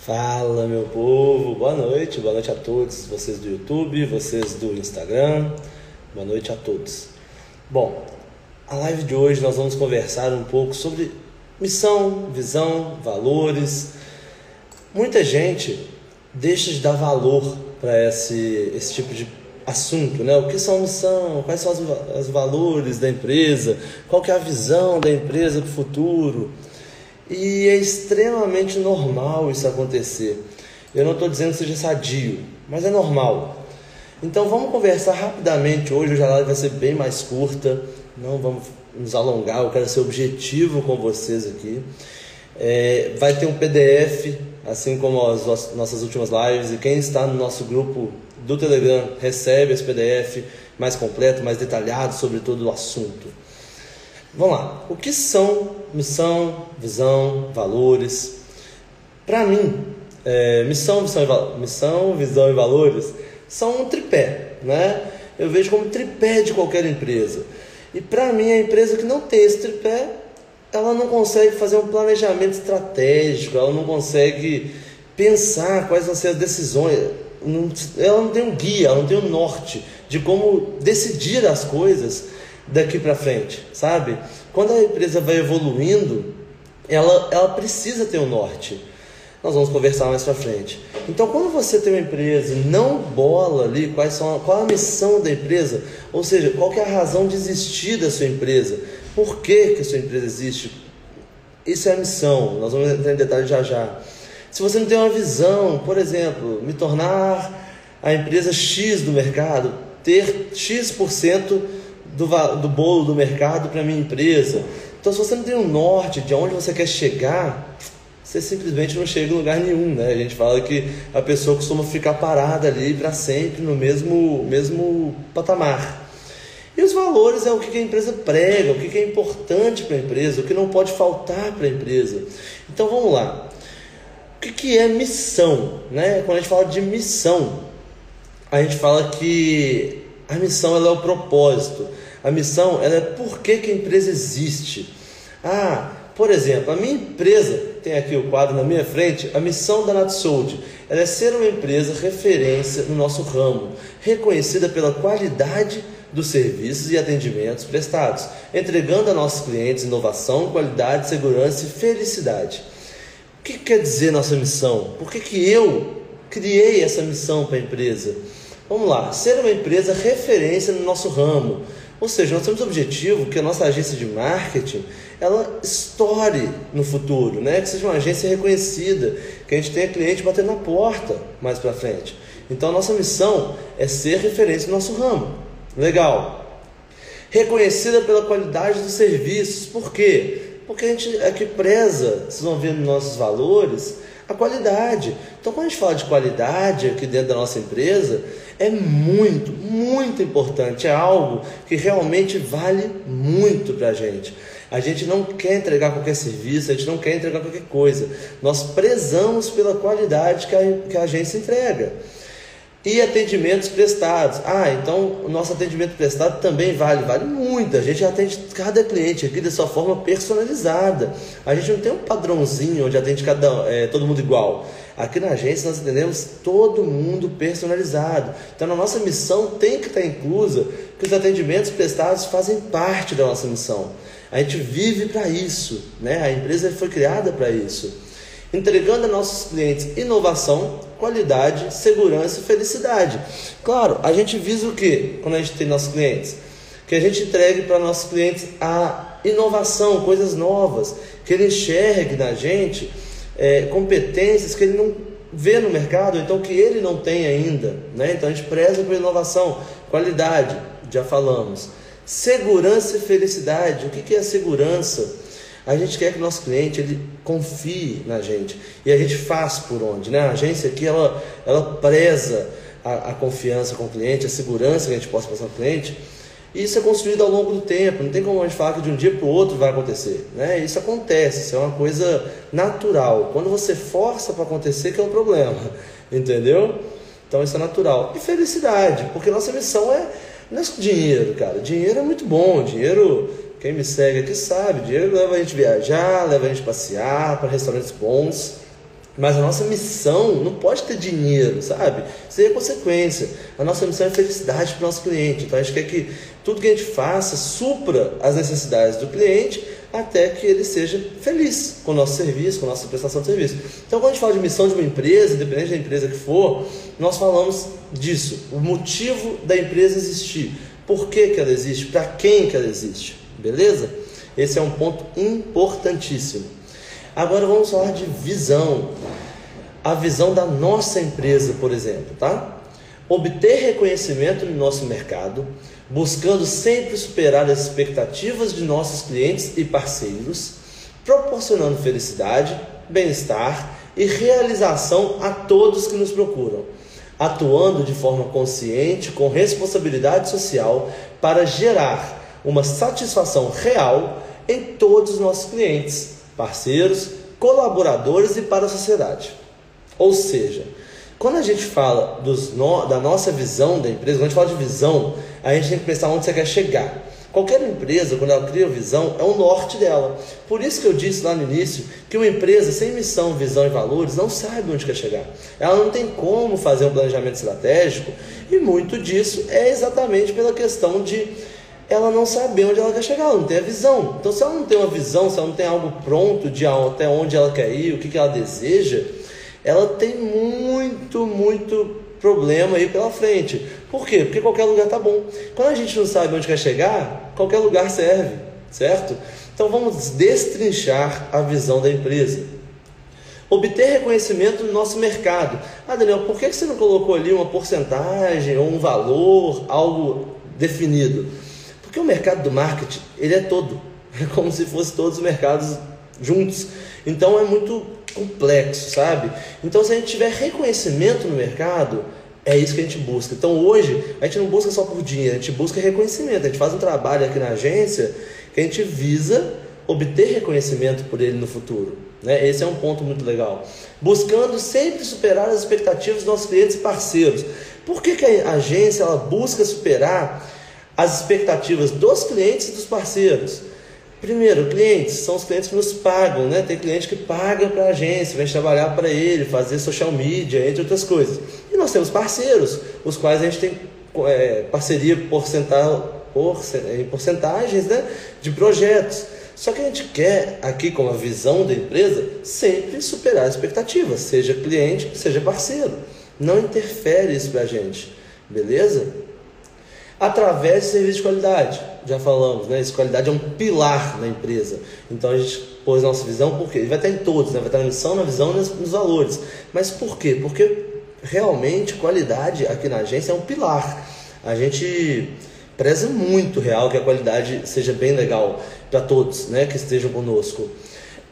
Fala, meu povo, boa noite, boa noite a todos, vocês do YouTube, vocês do Instagram, boa noite a todos. Bom, a live de hoje nós vamos conversar um pouco sobre missão, visão, valores. Muita gente deixa de dar valor para esse, esse tipo de assunto, né? O que são missão, quais são os, valores da empresa, qual que é a visão da empresa para o futuro. E é extremamente normal isso acontecer. Eu não estou dizendo que seja sadio, mas é normal. Então vamos conversar rapidamente hoje. Hoje a live vai ser bem mais curta. Não vamos nos alongar. Eu quero ser objetivo com vocês aqui. É, vai ter um PDF, assim como as nossas últimas lives. E quem está no nosso grupo do Telegram recebe esse PDF mais completo, mais detalhado sobre todo o assunto. Vamos lá. O que são missão, visão, valores? Para mim, é, missão, visão, missão, visão e valores são um tripé, né? Eu vejo como tripé de qualquer empresa. E para mim, a empresa que não tem esse tripé, ela não consegue fazer um planejamento estratégico, ela não consegue pensar quais vão ser as decisões. ela não tem um guia, ela não tem um norte de como decidir as coisas daqui para frente, sabe? Quando a empresa vai evoluindo, ela, ela precisa ter um norte. Nós vamos conversar mais para frente. Então, quando você tem uma empresa e não bola ali quais são, qual a missão da empresa, ou seja, qual é a razão de existir da sua empresa, por que, que a sua empresa existe, isso é a missão. Nós vamos entrar em detalhes já já. Se você não tem uma visão, por exemplo, me tornar a empresa X do mercado, ter X% do, do bolo do mercado para minha empresa. Então, se você não tem um norte de onde você quer chegar, você simplesmente não chega em lugar nenhum, né? A gente fala que a pessoa costuma ficar parada ali para sempre no mesmo, mesmo patamar. E os valores é o que a empresa prega, o que é importante para a empresa, o que não pode faltar para a empresa. Então vamos lá. O que é missão? Né? Quando a gente fala de missão, a gente fala que a missão ela é o propósito. A missão ela é por que, que a empresa existe. Ah, por exemplo, a minha empresa, tem aqui o quadro na minha frente, a missão da Natsold, ela é ser uma empresa referência no nosso ramo, reconhecida pela qualidade dos serviços e atendimentos prestados, entregando a nossos clientes inovação, qualidade, segurança e felicidade. O que quer dizer nossa missão? Por que, que eu criei essa missão para a empresa? Vamos lá, ser uma empresa referência no nosso ramo. Ou seja, nós temos o objetivo que a nossa agência de marketing ela estoure no futuro, né? que seja uma agência reconhecida, que a gente tenha cliente batendo na porta mais para frente. Então a nossa missão é ser referência no nosso ramo. Legal. Reconhecida pela qualidade dos serviços. Por quê? Porque a gente aqui preza, vocês vão ver nos nossos valores, a qualidade. Então, quando a gente fala de qualidade aqui dentro da nossa empresa, é muito, muito importante. É algo que realmente vale muito para a gente. A gente não quer entregar qualquer serviço, a gente não quer entregar qualquer coisa. Nós prezamos pela qualidade que a, que a agência entrega. E atendimentos prestados. Ah, então o nosso atendimento prestado também vale, vale muito. A gente atende cada cliente aqui de sua forma personalizada. A gente não tem um padrãozinho onde atende cada, é, todo mundo igual. Aqui na agência nós atendemos todo mundo personalizado. Então na nossa missão tem que estar inclusa que os atendimentos prestados fazem parte da nossa missão. A gente vive para isso, né? A empresa foi criada para isso entregando a nossos clientes inovação, qualidade, segurança e felicidade. Claro, a gente visa o que quando a gente tem nossos clientes? Que a gente entregue para nossos clientes a inovação, coisas novas, que ele enxergue na gente é, competências que ele não vê no mercado, então que ele não tem ainda. Né? Então a gente preza por inovação, qualidade, já falamos. Segurança e felicidade. O que, que é segurança? A gente quer que o nosso cliente ele confie na gente e a gente faz por onde, né? A agência aqui ela, ela preza a, a confiança com o cliente, a segurança que a gente possa passar ao cliente. E isso é construído ao longo do tempo, não tem como a gente falar que de um dia para o outro vai acontecer. Né? Isso acontece, isso é uma coisa natural. Quando você força para acontecer, que é um problema, entendeu? Então isso é natural. E felicidade, porque nossa missão é, não é dinheiro, cara. Dinheiro é muito bom, dinheiro quem me segue aqui sabe, dinheiro leva a gente viajar, leva a gente passear para restaurantes bons. Mas a nossa missão não pode ter dinheiro, sabe? Isso aí é consequência. A nossa missão é felicidade para o nosso cliente. Então a gente quer que tudo que a gente faça supra as necessidades do cliente até que ele seja feliz com o nosso serviço, com a nossa prestação de serviço. Então, quando a gente fala de missão de uma empresa, independente da empresa que for, nós falamos disso, o motivo da empresa existir, por que, que ela existe, para quem que ela existe, beleza? Esse é um ponto importantíssimo. Agora vamos falar de visão. A visão da nossa empresa, por exemplo, tá? Obter reconhecimento no nosso mercado, buscando sempre superar as expectativas de nossos clientes e parceiros, proporcionando felicidade, bem-estar e realização a todos que nos procuram, atuando de forma consciente, com responsabilidade social, para gerar uma satisfação real em todos os nossos clientes, parceiros, colaboradores e para a sociedade. Ou seja, quando a gente fala no, da nossa visão da empresa, quando a gente fala de visão, a gente tem que pensar onde você quer chegar. Qualquer empresa, quando ela cria visão, é o norte dela. Por isso que eu disse lá no início que uma empresa sem missão, visão e valores não sabe onde quer chegar. Ela não tem como fazer um planejamento estratégico e muito disso é exatamente pela questão de ela não saber onde ela quer chegar, ela não tem a visão. Então, se ela não tem uma visão, se ela não tem algo pronto de até onde ela quer ir, o que, que ela deseja, ela tem muito, muito problema aí pela frente. Por quê? Porque qualquer lugar tá bom. Quando a gente não sabe onde quer chegar, qualquer lugar serve, certo? Então vamos destrinchar a visão da empresa. Obter reconhecimento no nosso mercado. Ah, Daniel, por que você não colocou ali uma porcentagem ou um valor, algo definido? Porque o mercado do marketing, ele é todo. É como se fosse todos os mercados juntos. Então é muito complexo, sabe? Então se a gente tiver reconhecimento no mercado, é isso que a gente busca. Então hoje a gente não busca só por dinheiro, a gente busca reconhecimento. A gente faz um trabalho aqui na agência que a gente visa obter reconhecimento por ele no futuro. Né? Esse é um ponto muito legal. Buscando sempre superar as expectativas dos nossos clientes e parceiros. Por que, que a agência ela busca superar as expectativas dos clientes e dos parceiros? Primeiro, clientes são os clientes que nos pagam, né? Tem cliente que paga para a agência, vem trabalhar para ele, fazer social media, entre outras coisas. E nós temos parceiros, os quais a gente tem é, parceria por, em porcentagens né? de projetos. Só que a gente quer, aqui com a visão da empresa, sempre superar as expectativas, seja cliente, seja parceiro. Não interfere isso para a gente, beleza? Através de serviço de qualidade. Já falamos, né? Essa qualidade é um pilar na empresa. Então a gente pôs nossa visão, porque ele vai estar em todos, né? vai estar na missão, na visão e nos valores. Mas por quê? Porque realmente qualidade aqui na agência é um pilar. A gente preza muito real que a qualidade seja bem legal para todos, né? Que estejam conosco.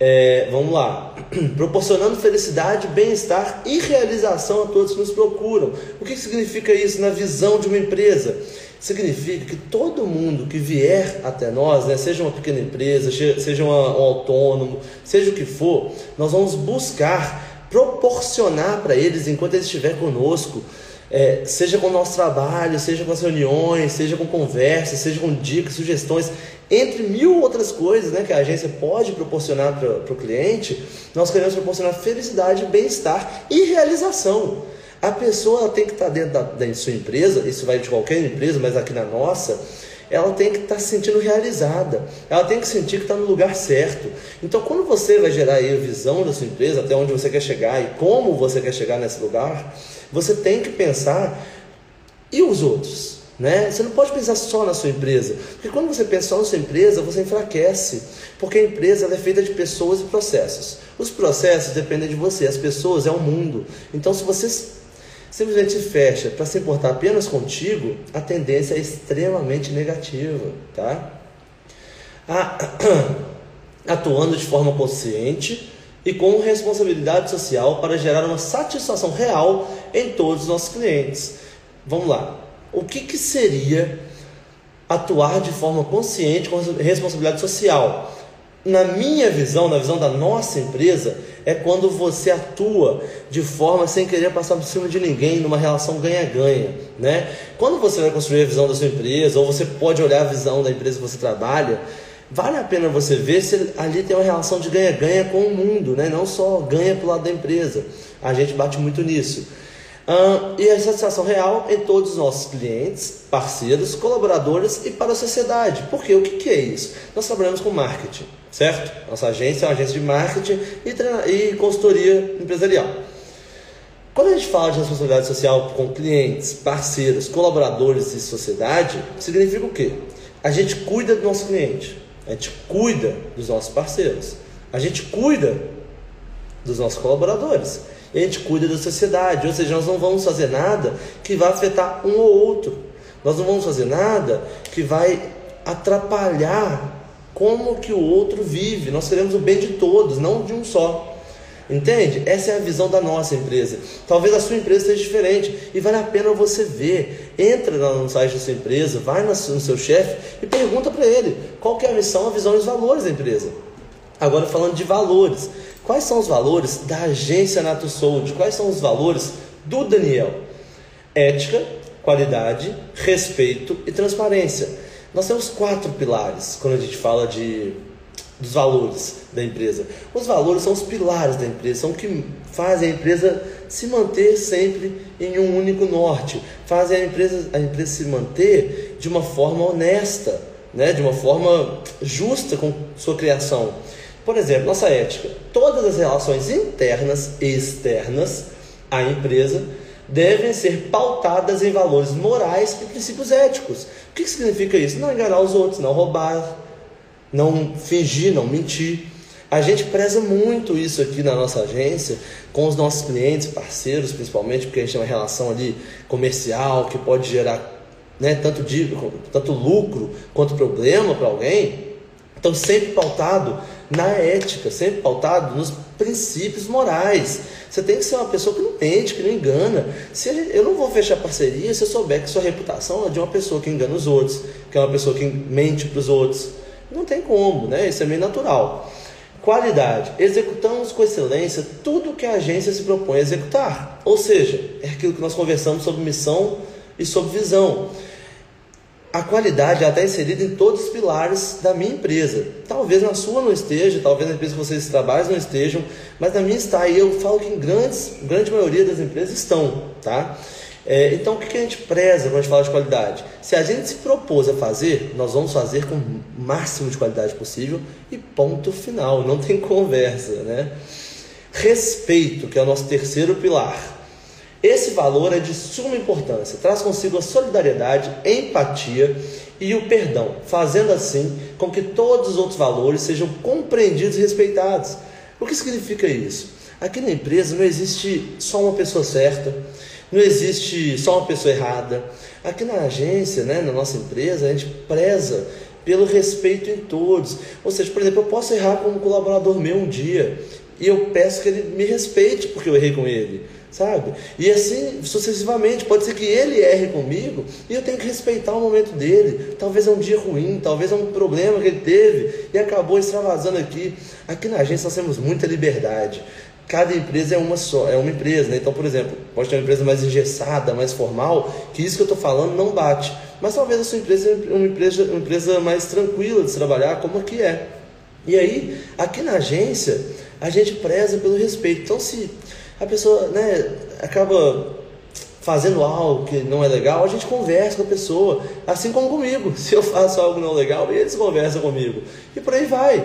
É, vamos lá, proporcionando felicidade, bem-estar e realização a todos que nos procuram. O que significa isso na visão de uma empresa? Significa que todo mundo que vier até nós, né, seja uma pequena empresa, seja um autônomo, seja o que for, nós vamos buscar proporcionar para eles, enquanto eles estiver conosco, é, seja com o nosso trabalho, seja com as reuniões, seja com conversas, seja com dicas, sugestões, entre mil outras coisas né, que a agência pode proporcionar para o cliente, nós queremos proporcionar felicidade, bem-estar e realização. A pessoa tem que estar dentro da, da sua empresa, isso vai de qualquer empresa, mas aqui na nossa, ela tem que estar se sentindo realizada, ela tem que sentir que está no lugar certo. Então, quando você vai gerar a visão da sua empresa, até onde você quer chegar e como você quer chegar nesse lugar, você tem que pensar e os outros. Né? Você não pode pensar só na sua empresa, porque quando você pensa só na sua empresa, você enfraquece, porque a empresa é feita de pessoas e processos. Os processos dependem de você, as pessoas é o mundo. Então, se você simplesmente fecha para se importar apenas contigo, a tendência é extremamente negativa, tá? Atuando de forma consciente e com responsabilidade social para gerar uma satisfação real em todos os nossos clientes. Vamos lá. O que, que seria atuar de forma consciente com responsabilidade social? Na minha visão, na visão da nossa empresa, é quando você atua de forma sem querer passar por cima de ninguém, numa relação ganha-ganha, né? Quando você vai construir a visão da sua empresa, ou você pode olhar a visão da empresa que você trabalha, vale a pena você ver se ali tem uma relação de ganha-ganha com o mundo, né? não só ganha para o lado da empresa. A gente bate muito nisso. E a satisfação real em todos os nossos clientes, parceiros, colaboradores e para a sociedade. Porque o que, que é isso? Nós trabalhamos com marketing, certo? Nossa agência é uma agência de marketing e, e consultoria empresarial. Quando a gente fala de responsabilidade social com clientes, parceiros, colaboradores e sociedade, significa o quê? A gente cuida do nosso cliente, a gente cuida dos nossos parceiros, a gente cuida dos nossos colaboradores a gente cuida da sociedade. Ou seja, nós não vamos fazer nada que vai afetar um ou outro. Nós não vamos fazer nada que vai atrapalhar como que o outro vive. Nós queremos o bem de todos, não de um só. Entende? Essa é a visão da nossa empresa. Talvez a sua empresa seja diferente e vale a pena você ver. Entra no site da sua empresa, vai no seu chefe e pergunta para ele qual é a missão, a visão e os valores da empresa. Agora falando de valores, quais são os valores da agência Nato Sold? Quais são os valores do Daniel? Ética, qualidade, respeito e transparência. Nós temos quatro pilares quando a gente fala de dos valores da empresa. Os valores são os pilares da empresa, são o que fazem a empresa se manter sempre em um único norte, fazem a empresa, a empresa se manter de uma forma honesta, né? de uma forma justa com sua criação. Por exemplo, nossa ética. Todas as relações internas e externas à empresa devem ser pautadas em valores morais e princípios éticos. O que significa isso? Não enganar os outros, não roubar, não fingir, não mentir. A gente preza muito isso aqui na nossa agência, com os nossos clientes, parceiros, principalmente, porque a gente tem uma relação ali comercial que pode gerar né, tanto, tanto lucro quanto problema para alguém. Então, sempre pautado na ética, sempre pautado nos princípios morais. Você tem que ser uma pessoa que não mente, que não engana. Se eu não vou fechar parceria se eu souber que sua reputação é de uma pessoa que engana os outros, que é uma pessoa que mente para os outros. Não tem como, né? Isso é meio natural. Qualidade. Executamos com excelência tudo que a agência se propõe a executar. Ou seja, é aquilo que nós conversamos sobre missão e sobre visão. A qualidade está inserida em todos os pilares da minha empresa. Talvez na sua não esteja, talvez na empresa que vocês trabalham não estejam, mas na minha está. E eu falo que em grandes, grande maioria das empresas estão, tá? É, então, o que, que a gente preza quando a gente fala de qualidade? Se a gente se propôs a fazer, nós vamos fazer com o máximo de qualidade possível e ponto final, não tem conversa, né? Respeito, que é o nosso terceiro pilar. Esse valor é de suma importância, traz consigo a solidariedade, empatia e o perdão, fazendo assim com que todos os outros valores sejam compreendidos e respeitados. O que significa isso? Aqui na empresa não existe só uma pessoa certa, não existe só uma pessoa errada. Aqui na agência, né, na nossa empresa, a gente preza pelo respeito em todos. Ou seja, por exemplo, eu posso errar com um colaborador meu um dia e eu peço que ele me respeite porque eu errei com ele, sabe? E assim sucessivamente. Pode ser que ele erre comigo e eu tenho que respeitar o momento dele. Talvez é um dia ruim, talvez é um problema que ele teve e acabou extravasando aqui. Aqui na agência nós temos muita liberdade cada empresa é uma só, é uma empresa, né? Então, por exemplo, pode ter uma empresa mais engessada, mais formal, que isso que eu estou falando não bate. Mas talvez a sua empresa é uma empresa, uma empresa mais tranquila de se trabalhar, como aqui é. E aí, aqui na agência, a gente preza pelo respeito. Então, se a pessoa né, acaba fazendo algo que não é legal, a gente conversa com a pessoa, assim como comigo. Se eu faço algo não legal, eles conversam comigo. E por aí vai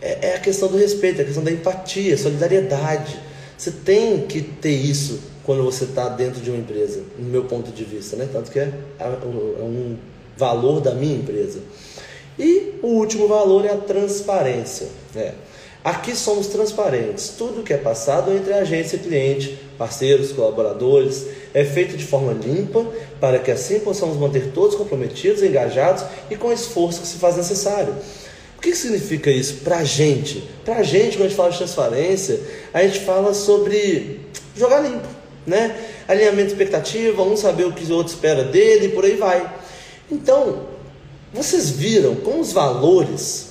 é, é a questão do respeito, é a questão da empatia, solidariedade. Você tem que ter isso quando você está dentro de uma empresa, no meu ponto de vista, né? Tanto que é, é um valor da minha empresa. E o último valor é a transparência. Né? Aqui somos transparentes. Tudo que é passado entre agência e cliente, parceiros, colaboradores, é feito de forma limpa para que assim possamos manter todos comprometidos, engajados e com o esforço que se faz necessário. O que significa isso para a gente? Para a gente, quando a gente fala de transparência, a gente fala sobre jogar limpo, né? Alinhamento de expectativa, um saber o que o outro espera dele e por aí vai. Então, vocês viram como os valores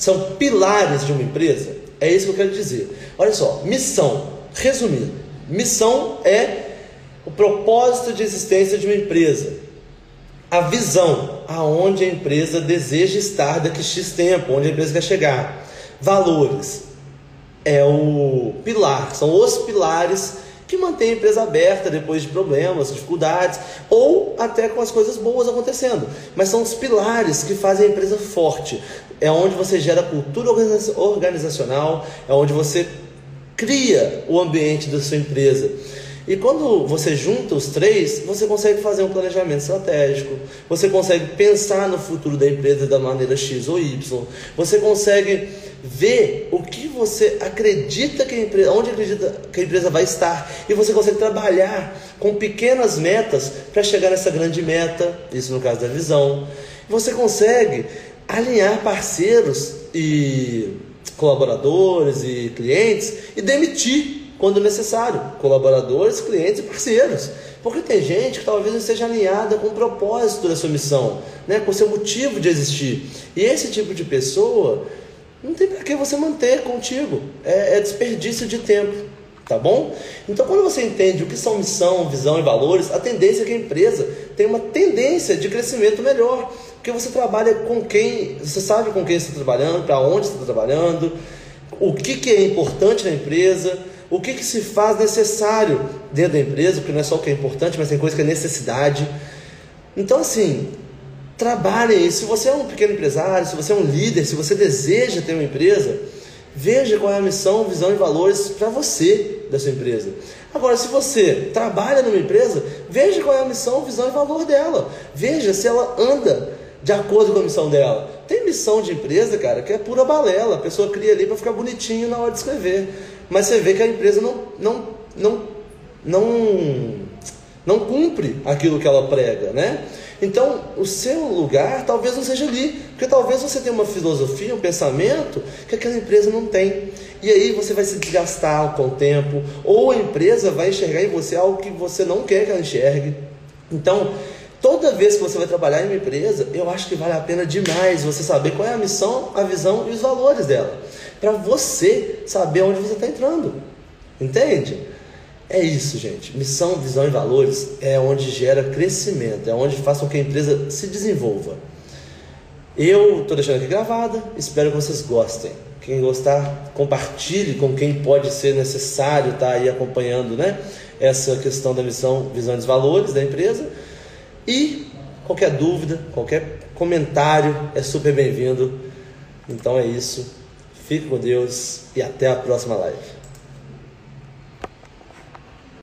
são pilares de uma empresa? É isso que eu quero dizer. Olha só, missão. Resumindo, missão é o propósito de existência de uma empresa. A visão, aonde a empresa deseja estar daqui X tempo, onde a empresa quer chegar. Valores é o pilar, são os pilares que mantém a empresa aberta depois de problemas, dificuldades ou até com as coisas boas acontecendo. Mas são os pilares que fazem a empresa forte. É onde você gera cultura organizacional, é onde você cria o ambiente da sua empresa. E quando você junta os três, você consegue fazer um planejamento estratégico, você consegue pensar no futuro da empresa da maneira X ou Y, você consegue ver o que você acredita que a empresa, onde acredita que a empresa vai estar, e você consegue trabalhar com pequenas metas para chegar nessa grande meta, isso no caso da visão. Você consegue alinhar parceiros e colaboradores e clientes e demitir quando necessário, colaboradores, clientes e parceiros. Porque tem gente que talvez não esteja alinhada com o propósito da sua missão, né? com o seu motivo de existir. E esse tipo de pessoa não tem para que você manter contigo. É, é desperdício de tempo. Tá bom? Então, quando você entende o que são missão, visão e valores, a tendência é que a empresa tem uma tendência de crescimento melhor. Porque você trabalha com quem, você sabe com quem está trabalhando, para onde está trabalhando, o que, que é importante na empresa, o que, que se faz necessário dentro da empresa, porque não é só o que é importante, mas tem coisa que é necessidade. Então, assim, Trabalhe Se você é um pequeno empresário, se você é um líder, se você deseja ter uma empresa, veja qual é a missão, visão e valores para você da sua empresa. Agora, se você trabalha numa empresa, veja qual é a missão, visão e valor dela. Veja se ela anda de acordo com a missão dela. Tem missão de empresa, cara, que é pura balela. A pessoa cria ali para ficar bonitinho na hora de escrever. Mas você vê que a empresa não, não, não, não, não cumpre aquilo que ela prega, né? Então, o seu lugar talvez não seja ali, porque talvez você tenha uma filosofia, um pensamento que aquela empresa não tem. E aí você vai se desgastar com o tempo, ou a empresa vai enxergar em você algo que você não quer que ela enxergue. Então, toda vez que você vai trabalhar em uma empresa, eu acho que vale a pena demais você saber qual é a missão, a visão e os valores dela, para você saber onde você está entrando. Entende? É isso, gente. Missão, visão e valores é onde gera crescimento, é onde faz com que a empresa se desenvolva. Eu estou deixando aqui gravada, espero que vocês gostem. Quem gostar, compartilhe com quem pode ser necessário estar tá aí acompanhando né, essa questão da missão, visão e valores da empresa. E qualquer dúvida, qualquer comentário é super bem-vindo. Então é isso. Fique com Deus e até a próxima live.